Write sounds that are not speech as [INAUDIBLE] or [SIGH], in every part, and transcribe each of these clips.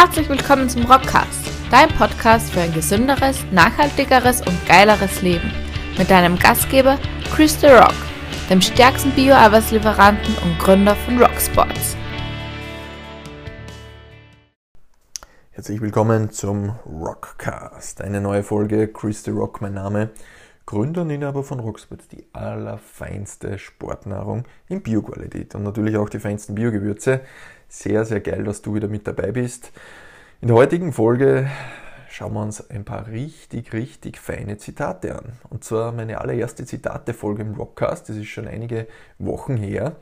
Herzlich willkommen zum Rockcast, dein Podcast für ein gesünderes, nachhaltigeres und geileres Leben. Mit deinem Gastgeber Chris The Rock, dem stärksten Bio-Arbeitslieferanten und Gründer von Rocksports. Herzlich willkommen zum Rockcast. Eine neue Folge, Chris The Rock, mein Name. Gründer und Inhaber von Rocksports, die allerfeinste Sportnahrung in Bioqualität und natürlich auch die feinsten Biogewürze. Sehr, sehr geil, dass du wieder mit dabei bist. In der heutigen Folge schauen wir uns ein paar richtig, richtig feine Zitate an. Und zwar meine allererste Zitate-Folge im Rockcast, das ist schon einige Wochen her.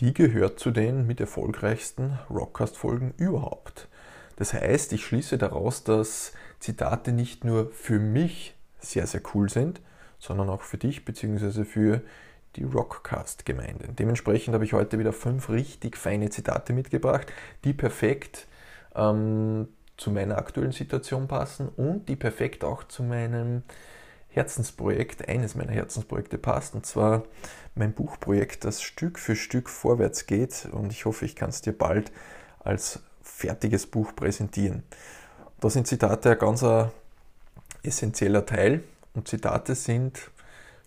Die gehört zu den mit erfolgreichsten Rockcast-Folgen überhaupt. Das heißt, ich schließe daraus, dass Zitate nicht nur für mich sehr, sehr cool sind, sondern auch für dich bzw. für die Rockcast-Gemeinde. Dementsprechend habe ich heute wieder fünf richtig feine Zitate mitgebracht, die perfekt ähm, zu meiner aktuellen Situation passen und die perfekt auch zu meinem Herzensprojekt, eines meiner Herzensprojekte passt, und zwar mein Buchprojekt, das Stück für Stück vorwärts geht und ich hoffe, ich kann es dir bald als fertiges Buch präsentieren. Da sind Zitate ein ganz essentieller Teil und Zitate sind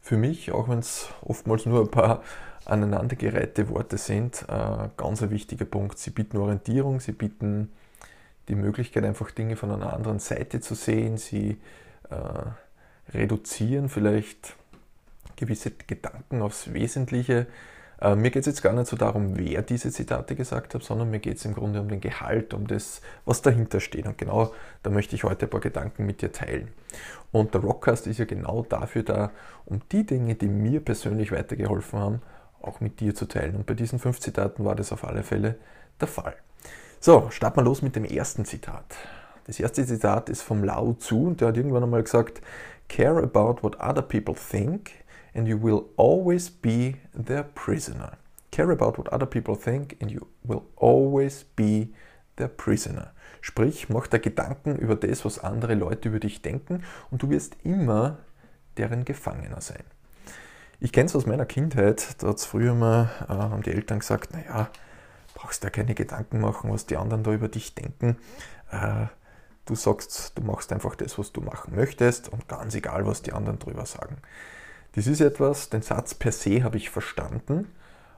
für mich, auch wenn es oftmals nur ein paar aneinandergereihte Worte sind, ein ganz ein wichtiger Punkt. Sie bieten Orientierung, sie bieten die Möglichkeit, einfach Dinge von einer anderen Seite zu sehen, sie äh, reduzieren vielleicht gewisse Gedanken aufs Wesentliche äh, mir geht es jetzt gar nicht so darum, wer diese Zitate gesagt hat, sondern mir geht es im Grunde um den Gehalt, um das, was dahinter steht. Und genau da möchte ich heute ein paar Gedanken mit dir teilen. Und der Rockcast ist ja genau dafür da, um die Dinge, die mir persönlich weitergeholfen haben, auch mit dir zu teilen. Und bei diesen fünf Zitaten war das auf alle Fälle der Fall. So, starten wir los mit dem ersten Zitat. Das erste Zitat ist vom Lao Tzu und der hat irgendwann einmal gesagt, Care about what other people think and you will always be their prisoner. Care about what other people think and you will always be their prisoner. Sprich, mach dir Gedanken über das, was andere Leute über dich denken und du wirst immer deren Gefangener sein. Ich kenne es aus meiner Kindheit, da hat es früher mal, äh, haben die Eltern gesagt, naja, brauchst dir keine Gedanken machen, was die anderen da über dich denken. Äh, du sagst, du machst einfach das, was du machen möchtest und ganz egal, was die anderen drüber sagen. Das ist etwas, den Satz per se habe ich verstanden,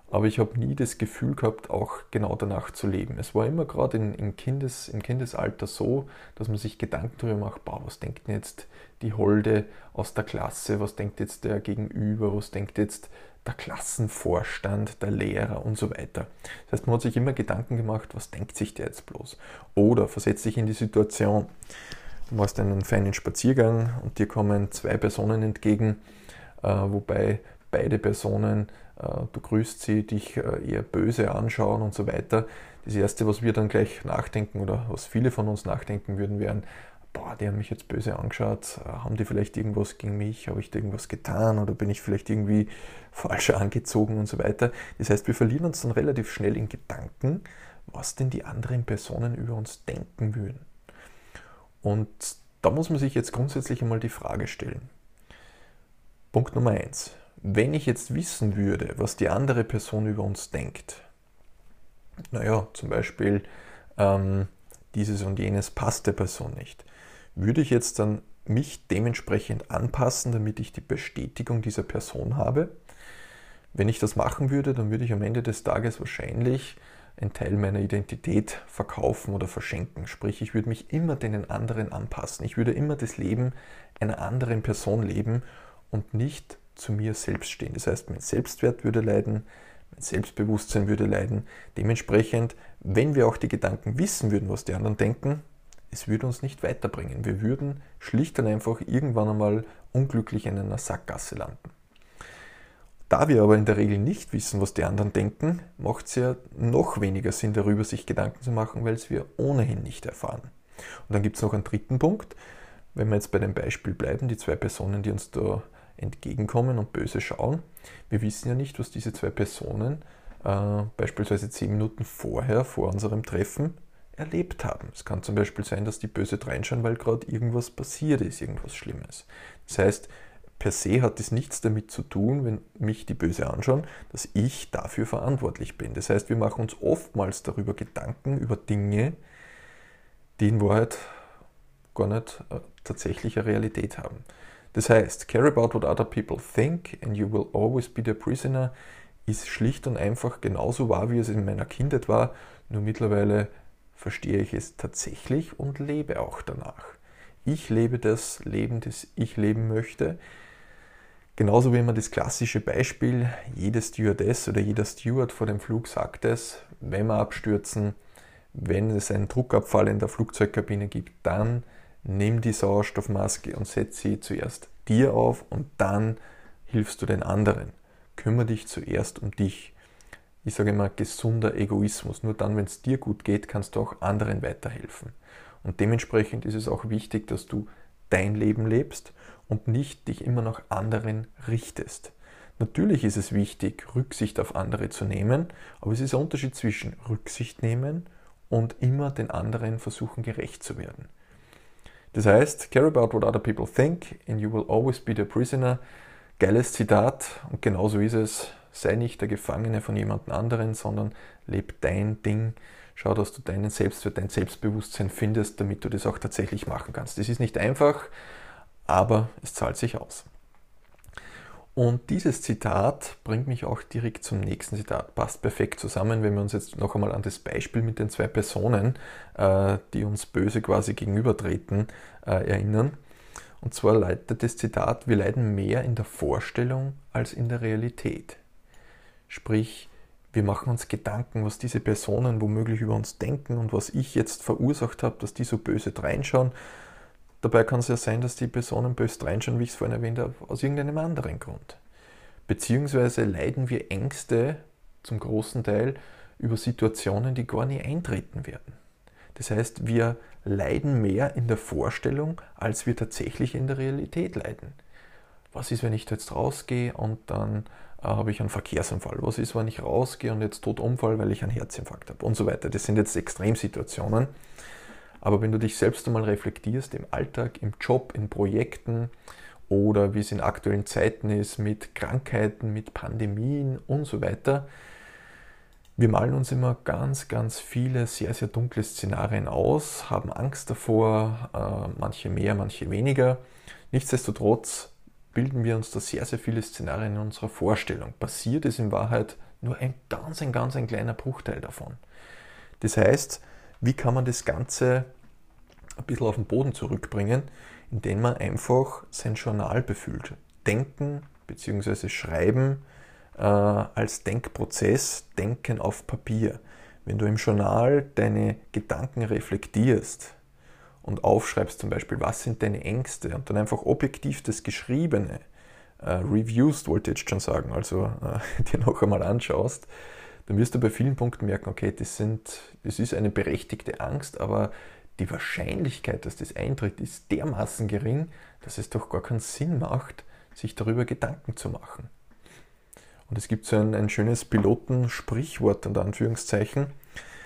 aber ich habe nie das Gefühl gehabt, auch genau danach zu leben. Es war immer gerade in, in Kindes, im Kindesalter so, dass man sich Gedanken darüber macht, boah, was denkt denn jetzt die Holde aus der Klasse, was denkt jetzt der Gegenüber, was denkt jetzt der Klassenvorstand, der Lehrer und so weiter. Das heißt, man hat sich immer Gedanken gemacht, was denkt sich der jetzt bloß? Oder versetzt sich in die Situation, du machst einen feinen Spaziergang und dir kommen zwei Personen entgegen, wobei beide Personen, äh, du grüßt sie, dich äh, eher böse anschauen und so weiter. Das Erste, was wir dann gleich nachdenken oder was viele von uns nachdenken würden, wären, boah, die haben mich jetzt böse angeschaut, haben die vielleicht irgendwas gegen mich, habe ich da irgendwas getan oder bin ich vielleicht irgendwie falsch angezogen und so weiter. Das heißt, wir verlieren uns dann relativ schnell in Gedanken, was denn die anderen Personen über uns denken würden. Und da muss man sich jetzt grundsätzlich einmal die Frage stellen, Punkt Nummer eins. Wenn ich jetzt wissen würde, was die andere Person über uns denkt, naja, zum Beispiel ähm, dieses und jenes passt der Person nicht, würde ich jetzt dann mich dementsprechend anpassen, damit ich die Bestätigung dieser Person habe? Wenn ich das machen würde, dann würde ich am Ende des Tages wahrscheinlich einen Teil meiner Identität verkaufen oder verschenken. Sprich, ich würde mich immer den anderen anpassen. Ich würde immer das Leben einer anderen Person leben und nicht zu mir selbst stehen. Das heißt, mein Selbstwert würde leiden, mein Selbstbewusstsein würde leiden. Dementsprechend, wenn wir auch die Gedanken wissen würden, was die anderen denken, es würde uns nicht weiterbringen. Wir würden schlicht und einfach irgendwann einmal unglücklich in einer Sackgasse landen. Da wir aber in der Regel nicht wissen, was die anderen denken, macht es ja noch weniger Sinn, darüber sich Gedanken zu machen, weil es wir ohnehin nicht erfahren. Und dann gibt es noch einen dritten Punkt. Wenn wir jetzt bei dem Beispiel bleiben, die zwei Personen, die uns da entgegenkommen und böse schauen. Wir wissen ja nicht, was diese zwei Personen äh, beispielsweise zehn Minuten vorher, vor unserem Treffen, erlebt haben. Es kann zum Beispiel sein, dass die böse reinschauen, weil gerade irgendwas passiert ist, irgendwas Schlimmes. Das heißt, per se hat es nichts damit zu tun, wenn mich die böse anschauen, dass ich dafür verantwortlich bin. Das heißt, wir machen uns oftmals darüber Gedanken, über Dinge, die in Wahrheit gar nicht äh, tatsächlich eine Realität haben. Das heißt, care about what other people think and you will always be the prisoner ist schlicht und einfach genauso wahr, wie es in meiner Kindheit war, nur mittlerweile verstehe ich es tatsächlich und lebe auch danach. Ich lebe das Leben, das ich leben möchte. Genauso wie immer das klassische Beispiel, jede Stewardess oder jeder Steward vor dem Flug sagt es, wenn wir abstürzen, wenn es einen Druckabfall in der Flugzeugkabine gibt, dann nimm die Sauerstoffmaske und setz sie zuerst dir auf und dann hilfst du den anderen. Kümmere dich zuerst um dich. Ich sage immer gesunder Egoismus. Nur dann, wenn es dir gut geht, kannst du auch anderen weiterhelfen. Und dementsprechend ist es auch wichtig, dass du dein Leben lebst und nicht dich immer nach anderen richtest. Natürlich ist es wichtig, Rücksicht auf andere zu nehmen, aber es ist ein Unterschied zwischen Rücksicht nehmen und immer den anderen versuchen gerecht zu werden. Das heißt, care about what other people think and you will always be the prisoner. Geiles Zitat und genauso ist es. Sei nicht der Gefangene von jemand anderen, sondern leb dein Ding. Schau, dass du deinen Selbstwert, dein Selbstbewusstsein findest, damit du das auch tatsächlich machen kannst. Das ist nicht einfach, aber es zahlt sich aus. Und dieses Zitat bringt mich auch direkt zum nächsten Zitat. Passt perfekt zusammen, wenn wir uns jetzt noch einmal an das Beispiel mit den zwei Personen, äh, die uns böse quasi gegenübertreten, äh, erinnern. Und zwar leitet das Zitat, wir leiden mehr in der Vorstellung als in der Realität. Sprich, wir machen uns Gedanken, was diese Personen womöglich über uns denken und was ich jetzt verursacht habe, dass die so böse reinschauen. Dabei kann es ja sein, dass die Personen böse reinschauen, wie ich es vorhin erwähnt habe, aus irgendeinem anderen Grund. Beziehungsweise leiden wir Ängste zum großen Teil über Situationen, die gar nie eintreten werden. Das heißt, wir leiden mehr in der Vorstellung, als wir tatsächlich in der Realität leiden. Was ist, wenn ich jetzt rausgehe und dann äh, habe ich einen Verkehrsunfall? Was ist, wenn ich rausgehe und jetzt tot umfall, weil ich einen Herzinfarkt habe? Und so weiter. Das sind jetzt Extremsituationen. Aber wenn du dich selbst einmal reflektierst im Alltag, im Job, in Projekten oder wie es in aktuellen Zeiten ist mit Krankheiten, mit Pandemien und so weiter, wir malen uns immer ganz, ganz viele sehr, sehr dunkle Szenarien aus, haben Angst davor, äh, manche mehr, manche weniger. Nichtsdestotrotz bilden wir uns da sehr, sehr viele Szenarien in unserer Vorstellung. Passiert ist in Wahrheit nur ein ganz, ein ganz ein kleiner Bruchteil davon. Das heißt, wie kann man das Ganze ein bisschen auf den Boden zurückbringen, indem man einfach sein Journal befüllt. Denken bzw. Schreiben äh, als Denkprozess, Denken auf Papier. Wenn du im Journal deine Gedanken reflektierst und aufschreibst zum Beispiel, was sind deine Ängste und dann einfach objektiv das Geschriebene, äh, Reviews wollte ich jetzt schon sagen, also äh, [LAUGHS] dir noch einmal anschaust, dann wirst du bei vielen Punkten merken, okay, das, sind, das ist eine berechtigte Angst, aber die Wahrscheinlichkeit, dass das eintritt, ist dermaßen gering, dass es doch gar keinen Sinn macht, sich darüber Gedanken zu machen. Und es gibt so ein, ein schönes Pilotensprichwort unter Anführungszeichen.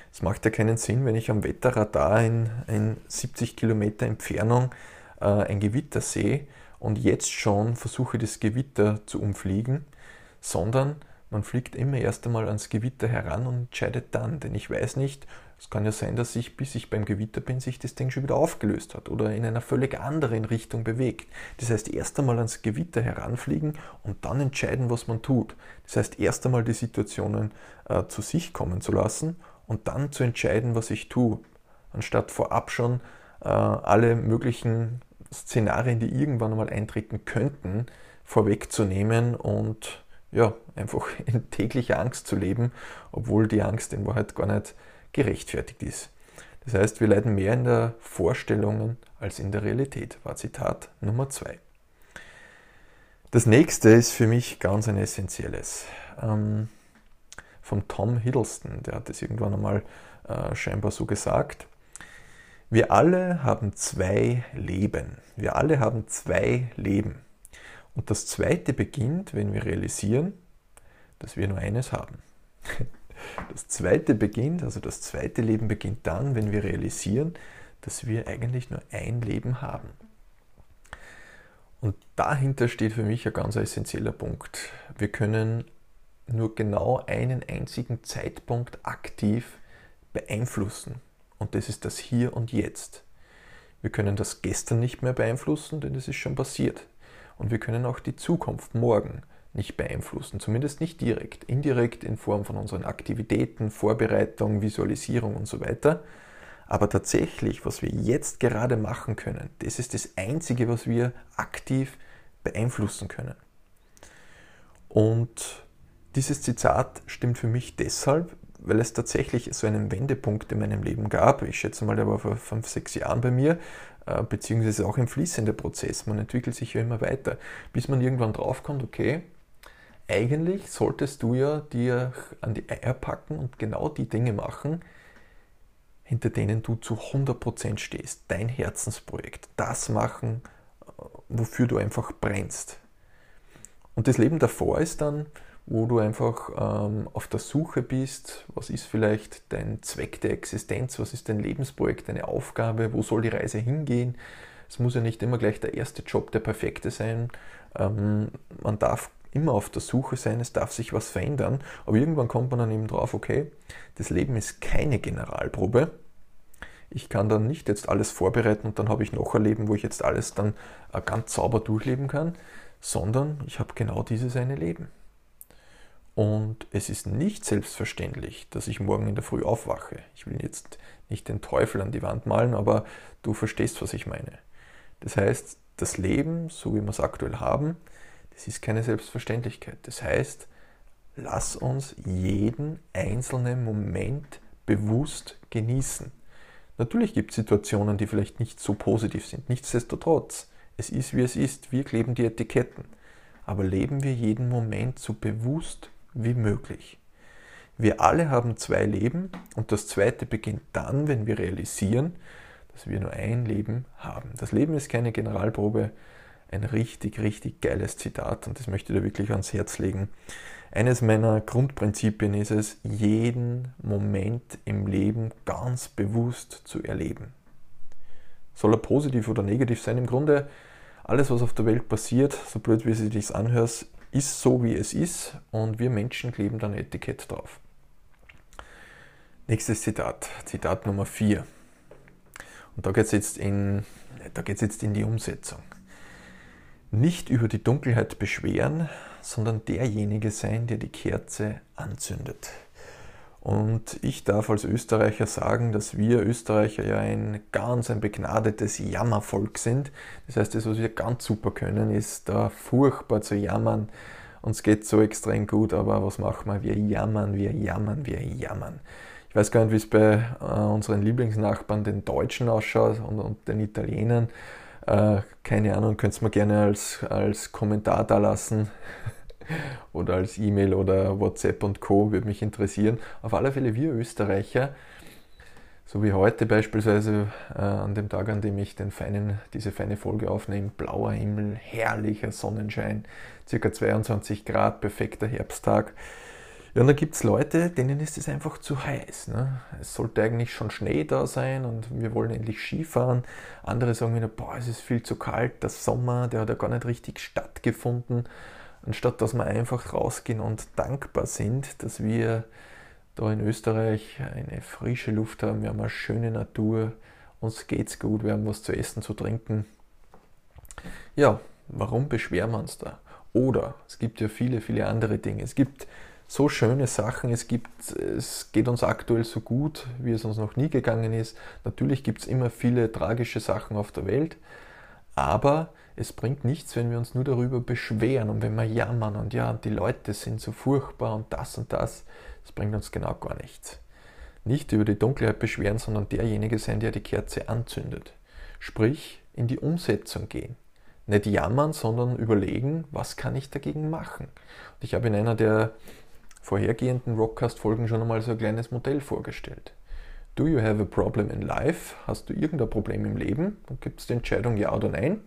Es macht ja keinen Sinn, wenn ich am Wetterradar in, in 70 Kilometer Entfernung äh, ein Gewitter sehe und jetzt schon versuche, das Gewitter zu umfliegen, sondern man fliegt immer erst einmal ans Gewitter heran und entscheidet dann, denn ich weiß nicht, es kann ja sein, dass sich, bis ich beim Gewitter bin, sich das Ding schon wieder aufgelöst hat oder in einer völlig anderen Richtung bewegt. Das heißt, erst einmal ans Gewitter heranfliegen und dann entscheiden, was man tut. Das heißt, erst einmal die Situationen äh, zu sich kommen zu lassen und dann zu entscheiden, was ich tue, anstatt vorab schon äh, alle möglichen Szenarien, die irgendwann einmal eintreten könnten, vorwegzunehmen und ja, einfach [LAUGHS] in täglicher Angst zu leben, obwohl die Angst in Wahrheit gar nicht gerechtfertigt ist. Das heißt, wir leiden mehr in der Vorstellungen als in der Realität, war Zitat Nummer 2. Das nächste ist für mich ganz ein essentielles. Ähm, von Tom Hiddleston, der hat es irgendwann einmal äh, scheinbar so gesagt. Wir alle haben zwei Leben. Wir alle haben zwei Leben. Und das zweite beginnt, wenn wir realisieren, dass wir nur eines haben. [LAUGHS] Das zweite beginnt, also das zweite Leben beginnt dann, wenn wir realisieren, dass wir eigentlich nur ein Leben haben. Und dahinter steht für mich ein ganz essentieller Punkt. Wir können nur genau einen einzigen Zeitpunkt aktiv beeinflussen Und das ist das Hier und Jetzt. Wir können das gestern nicht mehr beeinflussen, denn es ist schon passiert. Und wir können auch die Zukunft morgen nicht beeinflussen, zumindest nicht direkt. Indirekt in Form von unseren Aktivitäten, Vorbereitung, Visualisierung und so weiter. Aber tatsächlich, was wir jetzt gerade machen können, das ist das Einzige, was wir aktiv beeinflussen können. Und dieses Zitat stimmt für mich deshalb, weil es tatsächlich so einen Wendepunkt in meinem Leben gab. Ich schätze mal, der war vor fünf, sechs Jahren bei mir, beziehungsweise auch ein fließender Prozess. Man entwickelt sich ja immer weiter, bis man irgendwann draufkommt, okay, eigentlich solltest du ja dir an die Eier packen und genau die Dinge machen, hinter denen du zu 100% stehst. Dein Herzensprojekt. Das machen, äh, wofür du einfach brennst. Und das Leben davor ist dann, wo du einfach ähm, auf der Suche bist, was ist vielleicht dein Zweck der Existenz, was ist dein Lebensprojekt, deine Aufgabe, wo soll die Reise hingehen. Es muss ja nicht immer gleich der erste Job der perfekte sein. Ähm, man darf immer auf der Suche sein, es darf sich was verändern, aber irgendwann kommt man dann eben drauf, okay, das Leben ist keine Generalprobe. Ich kann dann nicht jetzt alles vorbereiten und dann habe ich noch ein Leben, wo ich jetzt alles dann äh, ganz sauber durchleben kann, sondern ich habe genau dieses eine Leben. Und es ist nicht selbstverständlich, dass ich morgen in der Früh aufwache. Ich will jetzt nicht den Teufel an die Wand malen, aber du verstehst, was ich meine. Das heißt, das Leben, so wie wir es aktuell haben, das ist keine Selbstverständlichkeit. Das heißt, lass uns jeden einzelnen Moment bewusst genießen. Natürlich gibt es Situationen, die vielleicht nicht so positiv sind. Nichtsdestotrotz, es ist wie es ist. Wir kleben die Etiketten. Aber leben wir jeden Moment so bewusst wie möglich. Wir alle haben zwei Leben und das zweite beginnt dann, wenn wir realisieren, dass wir nur ein Leben haben. Das Leben ist keine Generalprobe. Ein richtig, richtig geiles Zitat und das möchte ich dir wirklich ans Herz legen. Eines meiner Grundprinzipien ist es, jeden Moment im Leben ganz bewusst zu erleben. Soll er positiv oder negativ sein? Im Grunde, alles, was auf der Welt passiert, so blöd wie sie dich anhörst, ist so, wie es ist und wir Menschen kleben dann Etikett drauf. Nächstes Zitat, Zitat Nummer 4. Und da geht es jetzt, jetzt in die Umsetzung. Nicht über die Dunkelheit beschweren, sondern derjenige sein, der die Kerze anzündet. Und ich darf als Österreicher sagen, dass wir Österreicher ja ein ganz ein begnadetes Jammervolk sind. Das heißt, das, was wir ganz super können, ist da furchtbar zu jammern. Uns geht so extrem gut, aber was machen wir? Wir jammern, wir jammern, wir jammern. Ich weiß gar nicht, wie es bei äh, unseren Lieblingsnachbarn, den Deutschen, ausschaut und, und den Italienern. Äh, keine Ahnung, könnt ihr mir gerne als, als Kommentar da lassen [LAUGHS] oder als E-Mail oder WhatsApp und Co. würde mich interessieren. Auf alle Fälle wir Österreicher, so wie heute beispielsweise äh, an dem Tag, an dem ich den feinen, diese feine Folge aufnehme, blauer Himmel, herrlicher Sonnenschein, circa 22 Grad, perfekter Herbsttag. Ja, und da gibt es Leute, denen ist es einfach zu heiß. Ne? Es sollte eigentlich schon Schnee da sein und wir wollen endlich Skifahren. Andere sagen wieder, boah, es ist viel zu kalt, der Sommer, der hat ja gar nicht richtig stattgefunden anstatt dass wir einfach rausgehen und dankbar sind, dass wir da in Österreich eine frische Luft haben, wir haben eine schöne Natur, uns geht's gut, wir haben was zu essen, zu trinken. Ja, warum beschweren wir uns da? Oder es gibt ja viele, viele andere Dinge. Es gibt so schöne Sachen, es, gibt, es geht uns aktuell so gut, wie es uns noch nie gegangen ist. Natürlich gibt es immer viele tragische Sachen auf der Welt, aber es bringt nichts, wenn wir uns nur darüber beschweren und wenn wir jammern und ja, die Leute sind so furchtbar und das und das. Das bringt uns genau gar nichts. Nicht über die Dunkelheit beschweren, sondern derjenige sein, der die Kerze anzündet. Sprich, in die Umsetzung gehen. Nicht jammern, sondern überlegen, was kann ich dagegen machen. Und ich habe in einer der vorhergehenden Rockcast-Folgen schon einmal so ein kleines Modell vorgestellt. Do you have a problem in life? Hast du irgendein Problem im Leben? Dann gibt es die Entscheidung ja oder nein.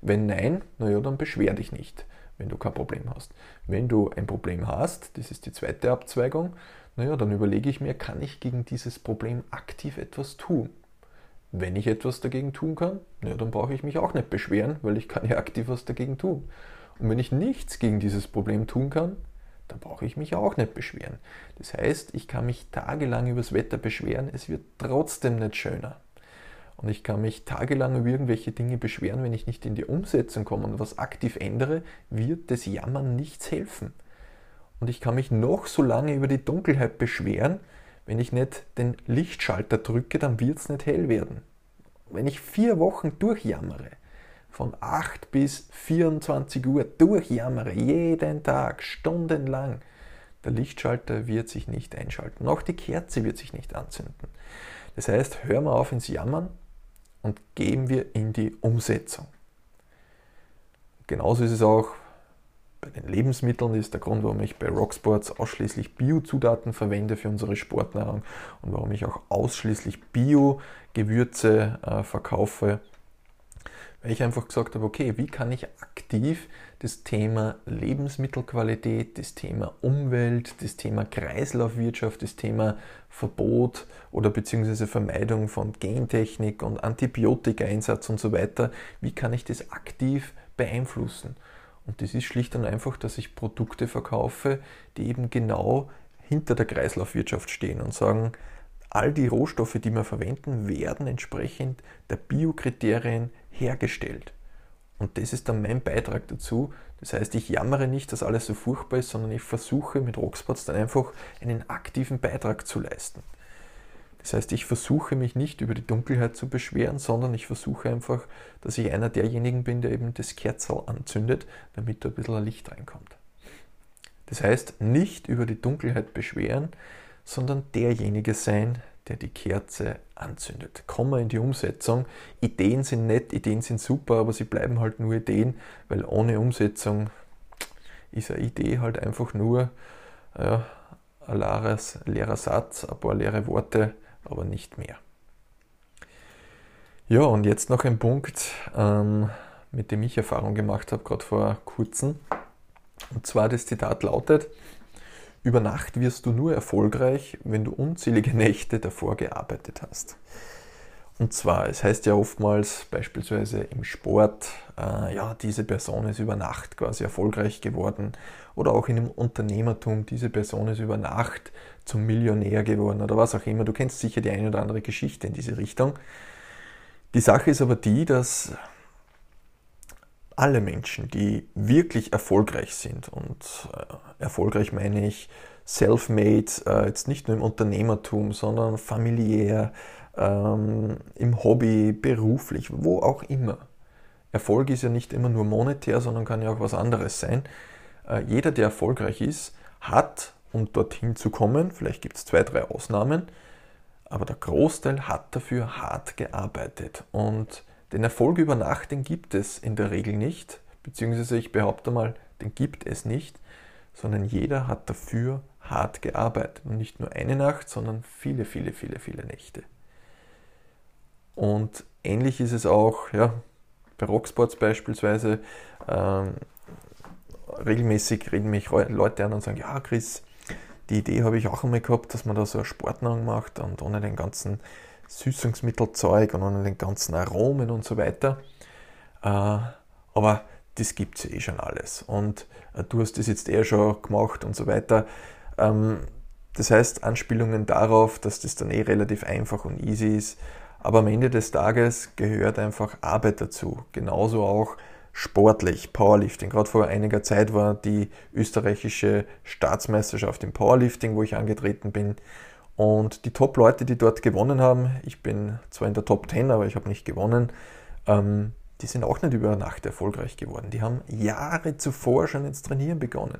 Wenn nein, naja, dann beschwer dich nicht, wenn du kein Problem hast. Wenn du ein Problem hast, das ist die zweite Abzweigung, naja, dann überlege ich mir, kann ich gegen dieses Problem aktiv etwas tun? Wenn ich etwas dagegen tun kann, naja, dann brauche ich mich auch nicht beschweren, weil ich kann ja aktiv was dagegen tun. Und wenn ich nichts gegen dieses Problem tun kann, da brauche ich mich auch nicht beschweren. Das heißt, ich kann mich tagelang über das Wetter beschweren, es wird trotzdem nicht schöner. Und ich kann mich tagelang über irgendwelche Dinge beschweren, wenn ich nicht in die Umsetzung komme und was aktiv ändere, wird das Jammern nichts helfen. Und ich kann mich noch so lange über die Dunkelheit beschweren, wenn ich nicht den Lichtschalter drücke, dann wird es nicht hell werden. Wenn ich vier Wochen durchjammere, von 8 bis 24 Uhr durchjammere, jeden Tag, stundenlang, der Lichtschalter wird sich nicht einschalten. Auch die Kerze wird sich nicht anzünden. Das heißt, hören wir auf ins Jammern und gehen wir in die Umsetzung. Genauso ist es auch bei den Lebensmitteln. Ist der Grund, warum ich bei Rocksports ausschließlich Bio-Zutaten verwende für unsere Sportnahrung und warum ich auch ausschließlich Bio-Gewürze äh, verkaufe weil ich einfach gesagt habe, okay, wie kann ich aktiv das Thema Lebensmittelqualität, das Thema Umwelt, das Thema Kreislaufwirtschaft, das Thema Verbot oder beziehungsweise Vermeidung von Gentechnik und Antibiotikaeinsatz und so weiter, wie kann ich das aktiv beeinflussen? Und das ist schlicht und einfach, dass ich Produkte verkaufe, die eben genau hinter der Kreislaufwirtschaft stehen und sagen, all die Rohstoffe, die wir verwenden, werden entsprechend der Biokriterien hergestellt. Und das ist dann mein Beitrag dazu. Das heißt, ich jammere nicht, dass alles so furchtbar ist, sondern ich versuche mit Rockspots dann einfach einen aktiven Beitrag zu leisten. Das heißt, ich versuche mich nicht über die Dunkelheit zu beschweren, sondern ich versuche einfach, dass ich einer derjenigen bin, der eben das Kerzal anzündet, damit da ein bisschen Licht reinkommt. Das heißt, nicht über die Dunkelheit beschweren, sondern derjenige sein, der die Kerze anzündet. Kommen wir in die Umsetzung. Ideen sind nett, Ideen sind super, aber sie bleiben halt nur Ideen, weil ohne Umsetzung ist eine Idee halt einfach nur ja, ein leeres, leerer Satz, ein paar leere Worte, aber nicht mehr. Ja, und jetzt noch ein Punkt, ähm, mit dem ich Erfahrung gemacht habe, gerade vor kurzem. Und zwar das Zitat lautet, über Nacht wirst du nur erfolgreich, wenn du unzählige Nächte davor gearbeitet hast. Und zwar, es heißt ja oftmals beispielsweise im Sport, äh, ja, diese Person ist über Nacht quasi erfolgreich geworden. Oder auch in dem Unternehmertum, diese Person ist über Nacht zum Millionär geworden oder was auch immer. Du kennst sicher die eine oder andere Geschichte in diese Richtung. Die Sache ist aber die, dass alle Menschen, die wirklich erfolgreich sind, und äh, erfolgreich meine ich self-made, äh, jetzt nicht nur im Unternehmertum, sondern familiär, ähm, im Hobby, beruflich, wo auch immer. Erfolg ist ja nicht immer nur monetär, sondern kann ja auch was anderes sein. Äh, jeder, der erfolgreich ist, hat, um dorthin zu kommen, vielleicht gibt es zwei, drei Ausnahmen, aber der Großteil hat dafür hart gearbeitet. Und den Erfolg über Nacht, den gibt es in der Regel nicht, beziehungsweise ich behaupte mal, den gibt es nicht, sondern jeder hat dafür hart gearbeitet. Und nicht nur eine Nacht, sondern viele, viele, viele, viele Nächte. Und ähnlich ist es auch ja, bei Rocksports beispielsweise. Ähm, regelmäßig reden mich Leute an und sagen, ja Chris, die Idee habe ich auch einmal gehabt, dass man da so eine Sportnahrung macht und ohne den ganzen Süßungsmittelzeug und an den ganzen Aromen und so weiter. Äh, aber das gibt es eh schon alles. Und äh, du hast das jetzt eh schon gemacht und so weiter. Ähm, das heißt, Anspielungen darauf, dass das dann eh relativ einfach und easy ist. Aber am Ende des Tages gehört einfach Arbeit dazu. Genauso auch sportlich, Powerlifting. Gerade vor einiger Zeit war die österreichische Staatsmeisterschaft im Powerlifting, wo ich angetreten bin. Und die Top-Leute, die dort gewonnen haben, ich bin zwar in der Top 10, aber ich habe nicht gewonnen, ähm, die sind auch nicht über Nacht erfolgreich geworden. Die haben Jahre zuvor schon ins Trainieren begonnen.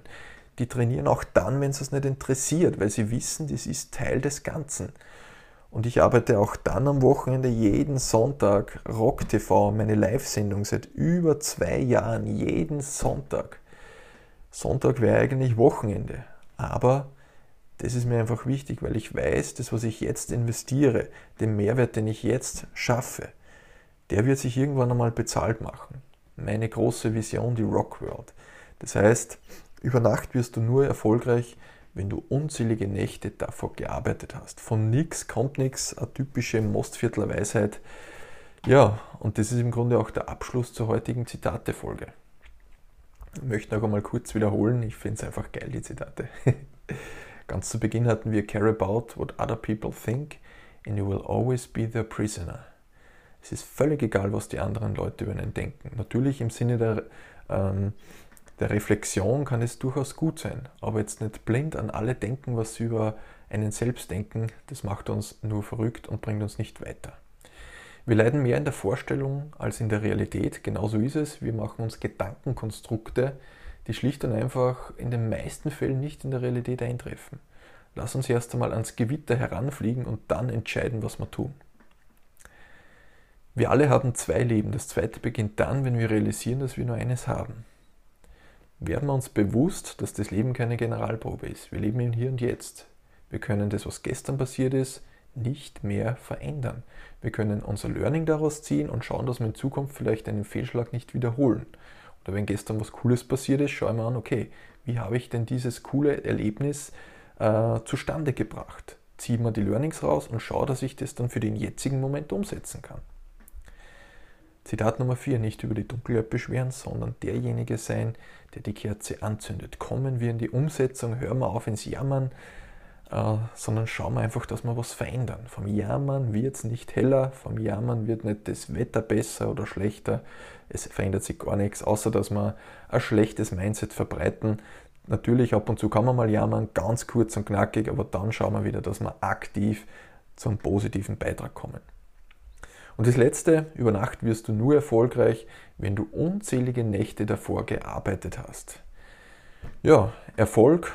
Die trainieren auch dann, wenn es es nicht interessiert, weil sie wissen, das ist Teil des Ganzen. Und ich arbeite auch dann am Wochenende jeden Sonntag Rock TV, meine Live-Sendung seit über zwei Jahren, jeden Sonntag. Sonntag wäre eigentlich Wochenende. Aber das ist mir einfach wichtig, weil ich weiß, das, was ich jetzt investiere, den Mehrwert, den ich jetzt schaffe, der wird sich irgendwann einmal bezahlt machen. Meine große Vision, die Rock World. Das heißt, über Nacht wirst du nur erfolgreich, wenn du unzählige Nächte davor gearbeitet hast. Von nichts kommt nichts, eine typische Mostviertler Weisheit. Ja, und das ist im Grunde auch der Abschluss zur heutigen Zitatefolge. Ich möchte noch einmal kurz wiederholen, ich finde es einfach geil, die Zitate. [LAUGHS] Ganz zu Beginn hatten wir Care about what other people think and you will always be their prisoner. Es ist völlig egal, was die anderen Leute über einen denken. Natürlich im Sinne der, ähm, der Reflexion kann es durchaus gut sein, aber jetzt nicht blind an alle denken, was sie über einen selbst denken, das macht uns nur verrückt und bringt uns nicht weiter. Wir leiden mehr in der Vorstellung als in der Realität, genauso ist es. Wir machen uns Gedankenkonstrukte, die schlicht und einfach in den meisten Fällen nicht in der Realität eintreffen. Lass uns erst einmal ans Gewitter heranfliegen und dann entscheiden, was wir tun. Wir alle haben zwei Leben. Das zweite beginnt dann, wenn wir realisieren, dass wir nur eines haben. Werden wir uns bewusst, dass das Leben keine Generalprobe ist. Wir leben im Hier und Jetzt. Wir können das, was gestern passiert ist, nicht mehr verändern. Wir können unser Learning daraus ziehen und schauen, dass wir in Zukunft vielleicht einen Fehlschlag nicht wiederholen. Oder wenn gestern was Cooles passiert ist, schauen wir an, okay, wie habe ich denn dieses coole Erlebnis äh, zustande gebracht? Ziehe mir die Learnings raus und schaue, dass ich das dann für den jetzigen Moment umsetzen kann. Zitat Nummer 4, nicht über die Dunkelheit beschweren, sondern derjenige sein, der die Kerze anzündet. Kommen wir in die Umsetzung, hören wir auf ins Jammern, äh, sondern schauen wir einfach, dass wir was verändern. Vom Jammern wird es nicht heller, vom Jammern wird nicht das Wetter besser oder schlechter, es verändert sich gar nichts, außer dass wir ein schlechtes Mindset verbreiten. Natürlich, ab und zu kann man mal jammern, ganz kurz und knackig, aber dann schauen wir wieder, dass wir aktiv zum positiven Beitrag kommen. Und das Letzte, über Nacht wirst du nur erfolgreich, wenn du unzählige Nächte davor gearbeitet hast. Ja, Erfolg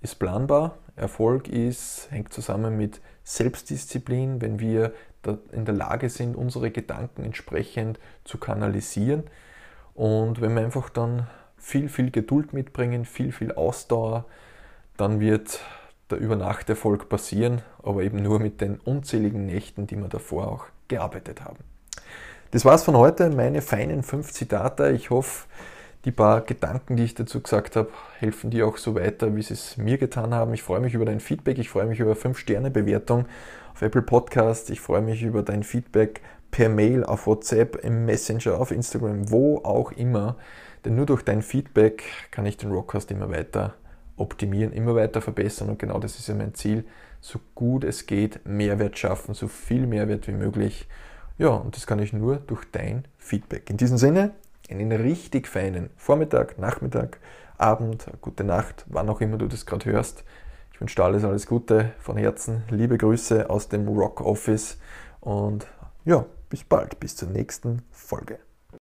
ist planbar. Erfolg ist, hängt zusammen mit Selbstdisziplin, wenn wir in der Lage sind, unsere Gedanken entsprechend zu kanalisieren. Und wenn wir einfach dann viel, viel Geduld mitbringen, viel, viel Ausdauer, dann wird der Übernachterfolg passieren, aber eben nur mit den unzähligen Nächten, die wir davor auch gearbeitet haben. Das war's von heute, meine feinen fünf Zitate. Ich hoffe, die paar Gedanken, die ich dazu gesagt habe, helfen dir auch so weiter, wie sie es mir getan haben. Ich freue mich über dein Feedback, ich freue mich über 5-Sterne-Bewertung auf Apple Podcast, ich freue mich über dein Feedback per Mail, auf WhatsApp, im Messenger, auf Instagram, wo auch immer. Denn nur durch dein Feedback kann ich den Rockcast immer weiter optimieren, immer weiter verbessern und genau das ist ja mein Ziel, so gut es geht Mehrwert schaffen, so viel Mehrwert wie möglich. Ja, und das kann ich nur durch dein Feedback. In diesem Sinne, einen richtig feinen Vormittag, Nachmittag, Abend, gute Nacht, wann auch immer du das gerade hörst. Ich wünsche dir alles, alles Gute von Herzen. Liebe Grüße aus dem Rock Office und ja, bis bald, bis zur nächsten Folge.